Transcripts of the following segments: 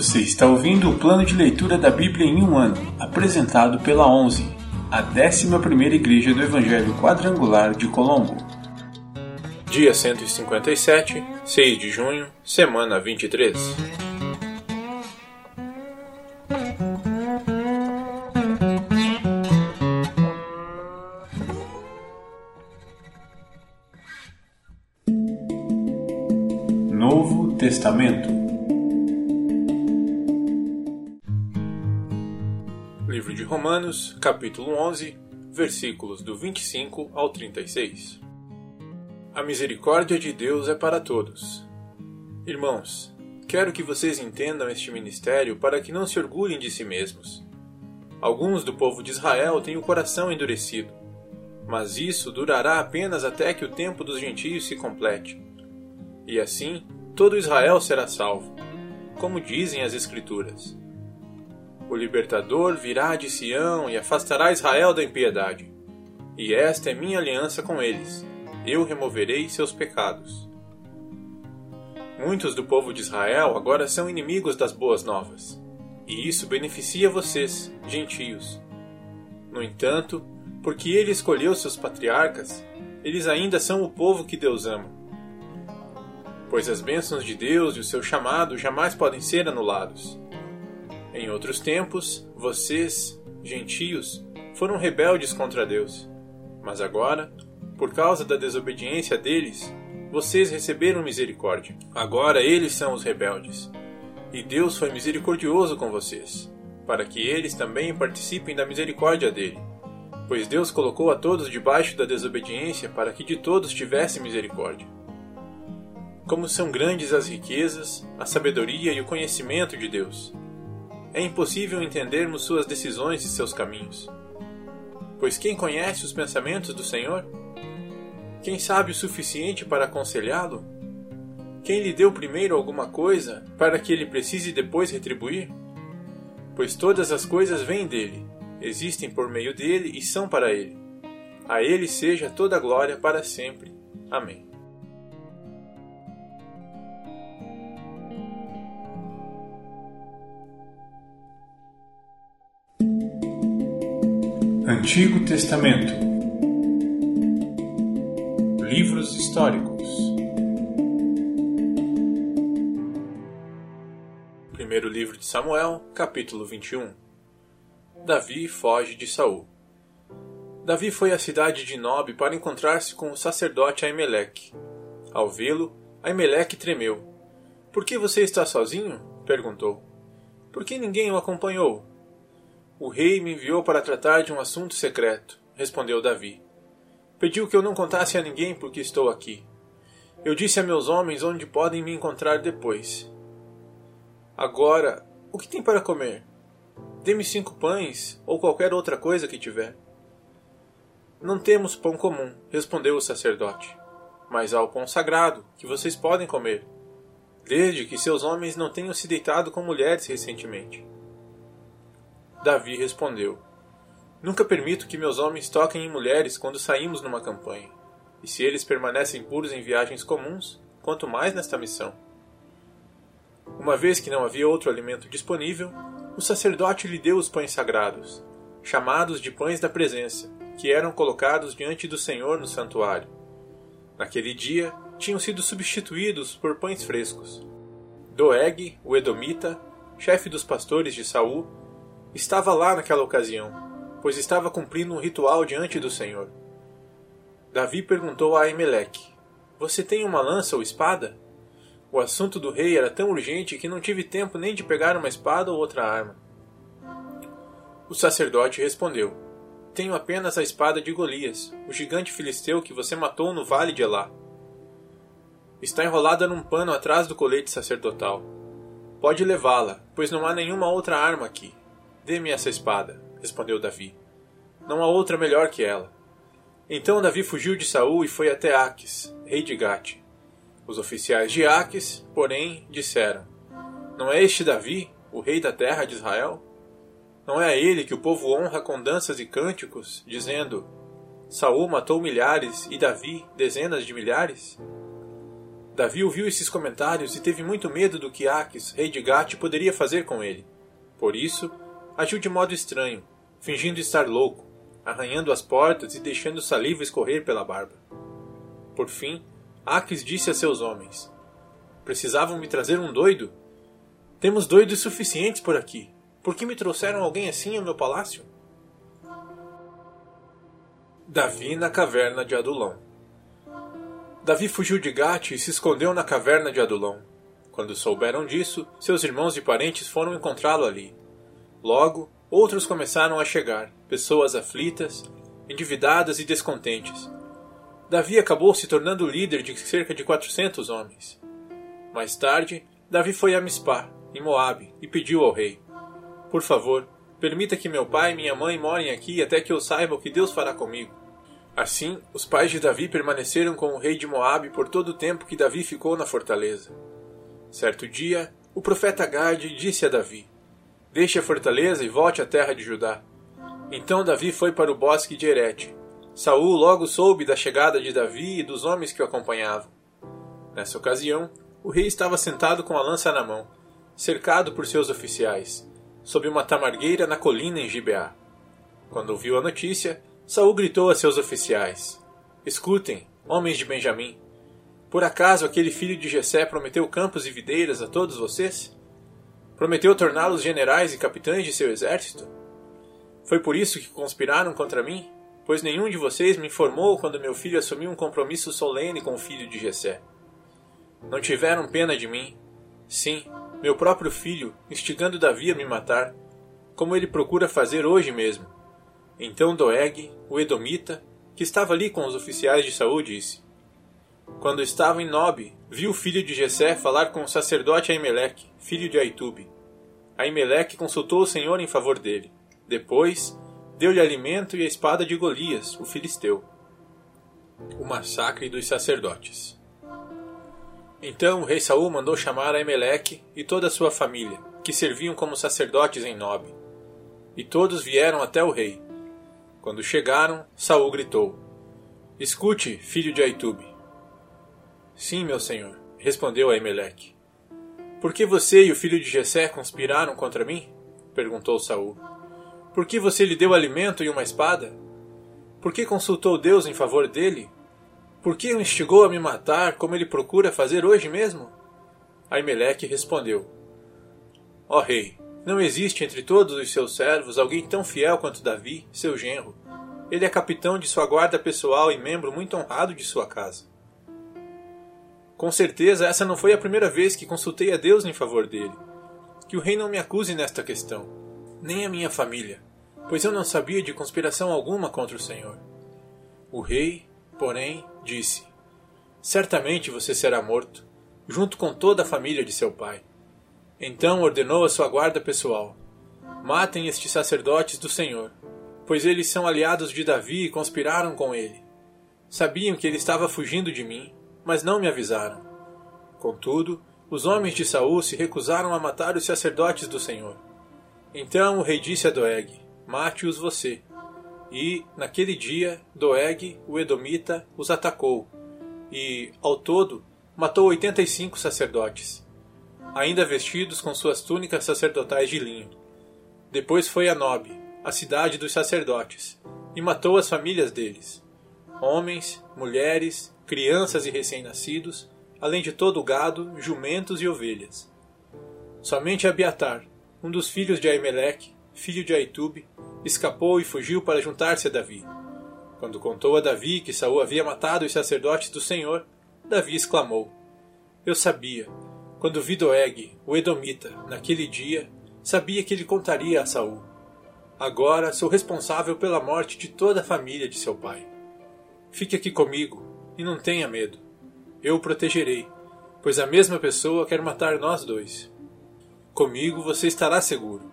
Você está ouvindo o plano de leitura da Bíblia em um ano, apresentado pela 11, a 11ª Igreja do Evangelho Quadrangular de Colombo. Dia 157, 6 de junho, semana 23. Novo Testamento Romanos, capítulo 11, versículos do 25 ao 36. A misericórdia de Deus é para todos. Irmãos, quero que vocês entendam este ministério para que não se orgulhem de si mesmos. Alguns do povo de Israel têm o coração endurecido, mas isso durará apenas até que o tempo dos gentios se complete. E assim, todo Israel será salvo, como dizem as Escrituras. O libertador virá de Sião e afastará Israel da impiedade. E esta é minha aliança com eles. Eu removerei seus pecados. Muitos do povo de Israel agora são inimigos das boas novas. E isso beneficia vocês, gentios. No entanto, porque ele escolheu seus patriarcas, eles ainda são o povo que Deus ama pois as bênçãos de Deus e o seu chamado jamais podem ser anulados. Em outros tempos, vocês, gentios, foram rebeldes contra Deus. Mas agora, por causa da desobediência deles, vocês receberam misericórdia. Agora eles são os rebeldes. E Deus foi misericordioso com vocês, para que eles também participem da misericórdia dele. Pois Deus colocou a todos debaixo da desobediência para que de todos tivesse misericórdia. Como são grandes as riquezas, a sabedoria e o conhecimento de Deus. É impossível entendermos suas decisões e seus caminhos. Pois quem conhece os pensamentos do Senhor? Quem sabe o suficiente para aconselhá-lo? Quem lhe deu primeiro alguma coisa para que ele precise depois retribuir? Pois todas as coisas vêm dele, existem por meio dele e são para ele. A ele seja toda a glória para sempre. Amém. Antigo Testamento Livros históricos Primeiro livro de Samuel, capítulo 21 Davi foge de Saul. Davi foi à cidade de Nob para encontrar-se com o sacerdote Aimeleque. Ao vê-lo, Aimeleque tremeu. Por que você está sozinho? perguntou. Por que ninguém o acompanhou? O rei me enviou para tratar de um assunto secreto, respondeu Davi. Pediu que eu não contasse a ninguém porque estou aqui. Eu disse a meus homens onde podem me encontrar depois. Agora, o que tem para comer? Dê-me cinco pães ou qualquer outra coisa que tiver. Não temos pão comum, respondeu o sacerdote, mas há o pão sagrado, que vocês podem comer, desde que seus homens não tenham se deitado com mulheres recentemente. Davi respondeu: Nunca permito que meus homens toquem em mulheres quando saímos numa campanha. E se eles permanecem puros em viagens comuns, quanto mais nesta missão. Uma vez que não havia outro alimento disponível, o sacerdote lhe deu os pães sagrados, chamados de pães da presença, que eram colocados diante do Senhor no santuário. Naquele dia, tinham sido substituídos por pães frescos. Doeg, o Edomita, chefe dos pastores de Saul, estava lá naquela ocasião, pois estava cumprindo um ritual diante do Senhor. Davi perguntou a Aimeleque: Você tem uma lança ou espada? O assunto do rei era tão urgente que não tive tempo nem de pegar uma espada ou outra arma. O sacerdote respondeu: Tenho apenas a espada de Golias, o gigante filisteu que você matou no vale de Elá. Está enrolada num pano atrás do colete sacerdotal. Pode levá-la, pois não há nenhuma outra arma aqui. Dê-me essa espada, respondeu Davi. Não há outra melhor que ela. Então Davi fugiu de Saul e foi até Aques, rei de Gate. Os oficiais de Aques, porém, disseram: Não é este Davi, o rei da terra de Israel? Não é a ele que o povo honra com danças e cânticos, dizendo: Saul matou milhares e Davi dezenas de milhares? Davi ouviu esses comentários e teve muito medo do que Aques, rei de Gate, poderia fazer com ele. Por isso, agiu de modo estranho, fingindo estar louco, arranhando as portas e deixando saliva escorrer pela barba. Por fim, Aques disse a seus homens: Precisavam me trazer um doido? Temos doidos suficientes por aqui. Por que me trouxeram alguém assim ao meu palácio? Davi na caverna de Adulão. Davi fugiu de Gate e se escondeu na caverna de Adulão. Quando souberam disso, seus irmãos e parentes foram encontrá-lo ali. Logo, outros começaram a chegar, pessoas aflitas, endividadas e descontentes. Davi acabou se tornando líder de cerca de 400 homens. Mais tarde, Davi foi a Mispá, em Moabe, e pediu ao rei: Por favor, permita que meu pai e minha mãe morem aqui até que eu saiba o que Deus fará comigo. Assim, os pais de Davi permaneceram com o rei de Moabe por todo o tempo que Davi ficou na fortaleza. Certo dia, o profeta Gade disse a Davi: Deixe a fortaleza e volte à terra de Judá. Então Davi foi para o bosque de Herete. Saul logo soube da chegada de Davi e dos homens que o acompanhavam. Nessa ocasião, o rei estava sentado com a lança na mão, cercado por seus oficiais, sob uma tamargueira na colina em Gibeá. Quando ouviu a notícia, Saul gritou a seus oficiais: Escutem, homens de Benjamim. Por acaso aquele filho de Jessé prometeu campos e videiras a todos vocês? Prometeu torná-los generais e capitães de seu exército? Foi por isso que conspiraram contra mim? Pois nenhum de vocês me informou quando meu filho assumiu um compromisso solene com o filho de Jessé. Não tiveram pena de mim. Sim, meu próprio filho, instigando Davi a me matar, como ele procura fazer hoje mesmo. Então Doeg, o Edomita, que estava ali com os oficiais de Saúl, disse: Quando estava em Nob, viu o filho de Jessé falar com o sacerdote Aimeleque, filho de Aitube. Aimeleque consultou o Senhor em favor dele. Depois, deu-lhe alimento e a espada de Golias, o filisteu. O massacre dos sacerdotes. Então o rei Saul mandou chamar Aimeleque e toda a sua família, que serviam como sacerdotes em Nob. E todos vieram até o rei, quando chegaram, Saul gritou: Escute, filho de Aitube. Sim, meu senhor, respondeu Aimeleque. Por que você e o filho de Jessé conspiraram contra mim? perguntou Saul. Por que você lhe deu alimento e uma espada? Por que consultou Deus em favor dele? Por que o instigou a me matar, como ele procura fazer hoje mesmo? Aimeleque respondeu: Ó oh, rei, não existe entre todos os seus servos alguém tão fiel quanto Davi, seu genro. Ele é capitão de sua guarda pessoal e membro muito honrado de sua casa. Com certeza, essa não foi a primeira vez que consultei a Deus em favor dele. Que o rei não me acuse nesta questão, nem a minha família, pois eu não sabia de conspiração alguma contra o Senhor. O rei, porém, disse: Certamente você será morto, junto com toda a família de seu pai. Então ordenou a sua guarda pessoal: Matem estes sacerdotes do Senhor, pois eles são aliados de Davi e conspiraram com ele. Sabiam que ele estava fugindo de mim, mas não me avisaram. Contudo, os homens de Saul se recusaram a matar os sacerdotes do Senhor. Então o rei disse a Doeg: Mate-os você. E, naquele dia, Doeg, o Edomita, os atacou, e, ao todo, matou oitenta e cinco sacerdotes ainda vestidos com suas túnicas sacerdotais de linho. Depois foi a Nob, a cidade dos sacerdotes, e matou as famílias deles, homens, mulheres, crianças e recém-nascidos, além de todo o gado, jumentos e ovelhas. Somente Abiatar, um dos filhos de Aimeleque, filho de Aitube, escapou e fugiu para juntar-se a Davi. Quando contou a Davi que Saul havia matado os sacerdotes do Senhor, Davi exclamou: Eu sabia, quando vi Doeg, o Edomita, naquele dia, sabia que ele contaria a Saul. Agora sou responsável pela morte de toda a família de seu pai. Fique aqui comigo e não tenha medo. Eu o protegerei, pois a mesma pessoa quer matar nós dois. Comigo você estará seguro.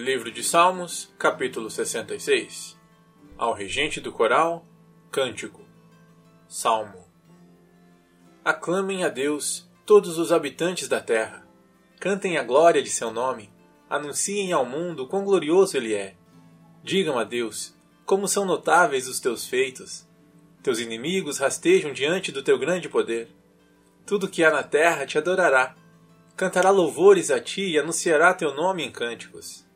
Livro de Salmos, capítulo 66 Ao regente do coral, cântico, salmo. Aclamem a Deus todos os habitantes da terra. Cantem a glória de seu nome. Anunciem ao mundo quão glorioso ele é. Digam a Deus como são notáveis os teus feitos. Teus inimigos rastejam diante do teu grande poder. Tudo que há na terra te adorará. Cantará louvores a ti e anunciará teu nome em cânticos.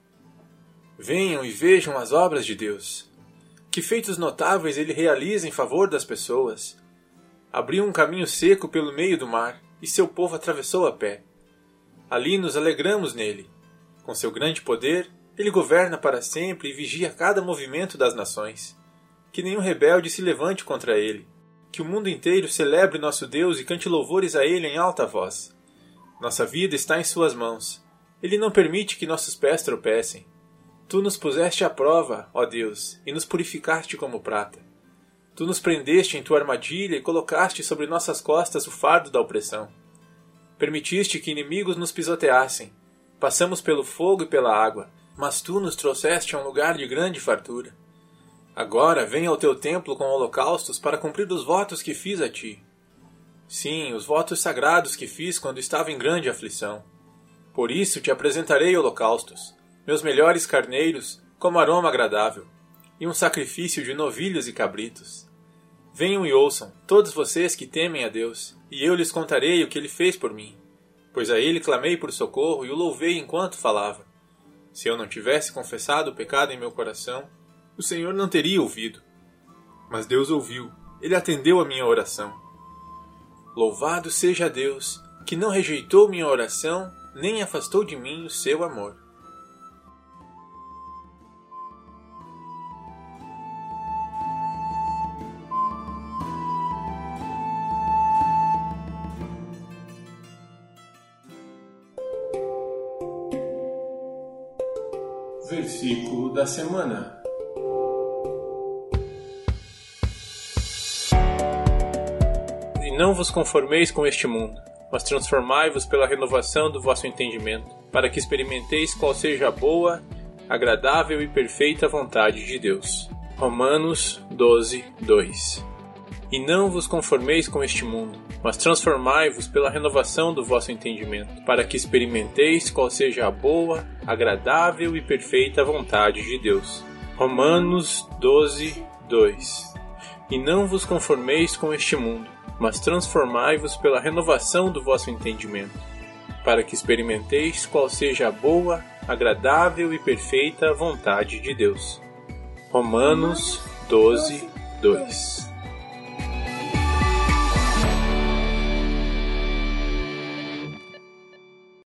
Venham e vejam as obras de Deus. Que feitos notáveis ele realiza em favor das pessoas. Abriu um caminho seco pelo meio do mar, e seu povo atravessou a pé. Ali nos alegramos nele. Com seu grande poder, ele governa para sempre e vigia cada movimento das nações que nenhum rebelde se levante contra ele, que o mundo inteiro celebre nosso Deus e cante louvores a ele em alta voz. Nossa vida está em suas mãos. Ele não permite que nossos pés tropecem. Tu nos puseste à prova, ó Deus, e nos purificaste como prata. Tu nos prendeste em tua armadilha e colocaste sobre nossas costas o fardo da opressão. Permitiste que inimigos nos pisoteassem. Passamos pelo fogo e pela água, mas tu nos trouxeste a um lugar de grande fartura. Agora venha ao teu templo com holocaustos para cumprir os votos que fiz a ti. Sim, os votos sagrados que fiz quando estava em grande aflição. Por isso te apresentarei holocaustos, meus melhores carneiros, como aroma agradável, e um sacrifício de novilhos e cabritos. Venham e ouçam, todos vocês que temem a Deus, e eu lhes contarei o que ele fez por mim. Pois a ele clamei por socorro e o louvei enquanto falava. Se eu não tivesse confessado o pecado em meu coração, o Senhor não teria ouvido. Mas Deus ouviu, ele atendeu a minha oração. Louvado seja Deus, que não rejeitou minha oração, nem afastou de mim o seu amor. Da semana. não vos conformeis com este mundo, mas transformai-vos pela renovação do vosso entendimento, para que experimenteis qual seja a boa, agradável e perfeita vontade de Deus. Romanos 12, 2 E não vos conformeis com este mundo, mas transformai-vos pela renovação do vosso entendimento, para que experimenteis qual seja a boa, agradável e perfeita vontade de Deus. Romanos 12, 2 E não vos conformeis com este mundo, mas transformai-vos pela renovação do vosso entendimento, para que experimenteis qual seja a boa, agradável e perfeita vontade de Deus. Romanos 12, 2